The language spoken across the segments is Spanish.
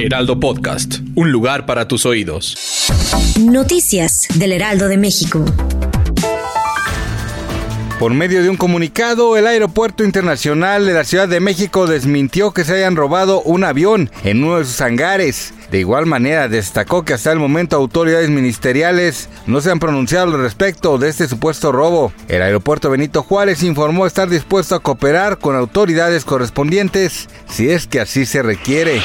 Heraldo Podcast, un lugar para tus oídos. Noticias del Heraldo de México. Por medio de un comunicado, el Aeropuerto Internacional de la Ciudad de México desmintió que se hayan robado un avión en uno de sus hangares. De igual manera, destacó que hasta el momento autoridades ministeriales no se han pronunciado al respecto de este supuesto robo. El aeropuerto Benito Juárez informó estar dispuesto a cooperar con autoridades correspondientes si es que así se requiere.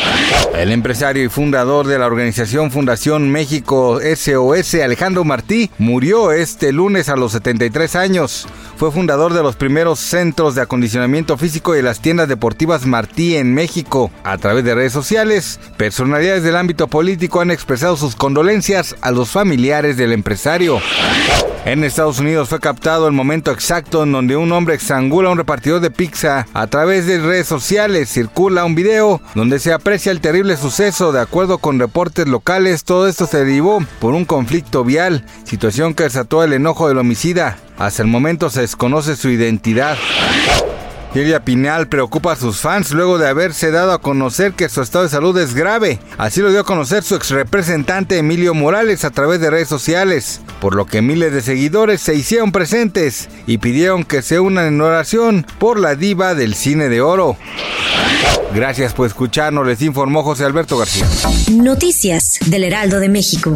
El empresario y fundador de la organización Fundación México SOS, Alejandro Martí, murió este lunes a los 73 años. Fue fundador de los primeros centros de acondicionamiento físico y de las tiendas deportivas Martí en México. A través de redes sociales, personalidades del ámbito político han expresado sus condolencias a los familiares del empresario. En Estados Unidos fue captado el momento exacto en donde un hombre estrangula a un repartidor de pizza. A través de redes sociales circula un video donde se aprecia el terrible suceso. De acuerdo con reportes locales, todo esto se derivó por un conflicto vial, situación que desató el enojo del homicida. Hasta el momento se desconoce su identidad. Silvia Pinal preocupa a sus fans luego de haberse dado a conocer que su estado de salud es grave. Así lo dio a conocer su ex representante Emilio Morales a través de redes sociales, por lo que miles de seguidores se hicieron presentes y pidieron que se unan en oración por la diva del cine de oro. Gracias por escucharnos, les informó José Alberto García. Noticias del Heraldo de México.